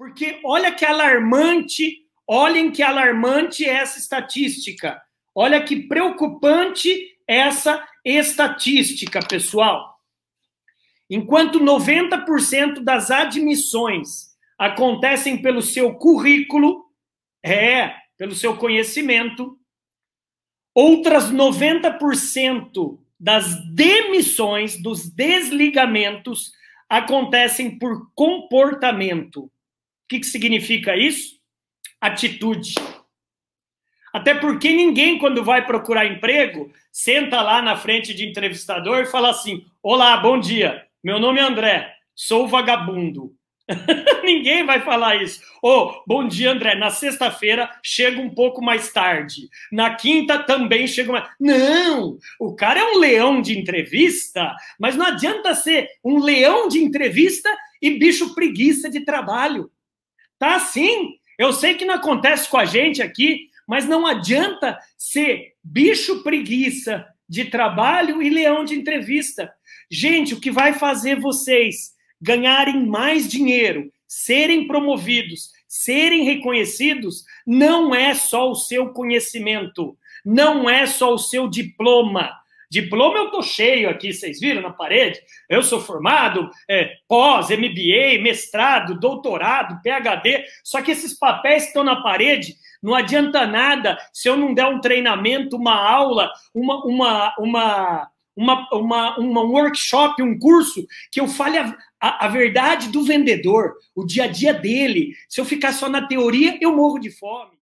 Porque olha que alarmante, olhem que alarmante é essa estatística. Olha que preocupante essa estatística, pessoal. Enquanto 90% das admissões acontecem pelo seu currículo, é, pelo seu conhecimento, outras 90% das demissões, dos desligamentos, acontecem por comportamento. Que, que significa isso? Atitude. Até porque ninguém, quando vai procurar emprego, senta lá na frente de entrevistador e fala assim: Olá, bom dia, meu nome é André, sou vagabundo. Ninguém vai falar isso. Oh, bom dia, André. Na sexta-feira chega um pouco mais tarde. Na quinta também chega mais. Não! O cara é um leão de entrevista, mas não adianta ser um leão de entrevista e bicho preguiça de trabalho. Tá assim? Eu sei que não acontece com a gente aqui, mas não adianta ser bicho preguiça de trabalho e leão de entrevista. Gente, o que vai fazer vocês ganharem mais dinheiro, serem promovidos, serem reconhecidos, não é só o seu conhecimento, não é só o seu diploma. Diploma eu tô cheio aqui, vocês viram na parede? Eu sou formado, é, pós, MBA, mestrado, doutorado, PhD. Só que esses papéis que estão na parede não adianta nada se eu não der um treinamento, uma aula, uma, uma, uma, uma, uma, uma um workshop, um curso, que eu fale a, a, a, verdade do vendedor, o dia a dia dele. Se eu ficar só na teoria, eu morro de fome.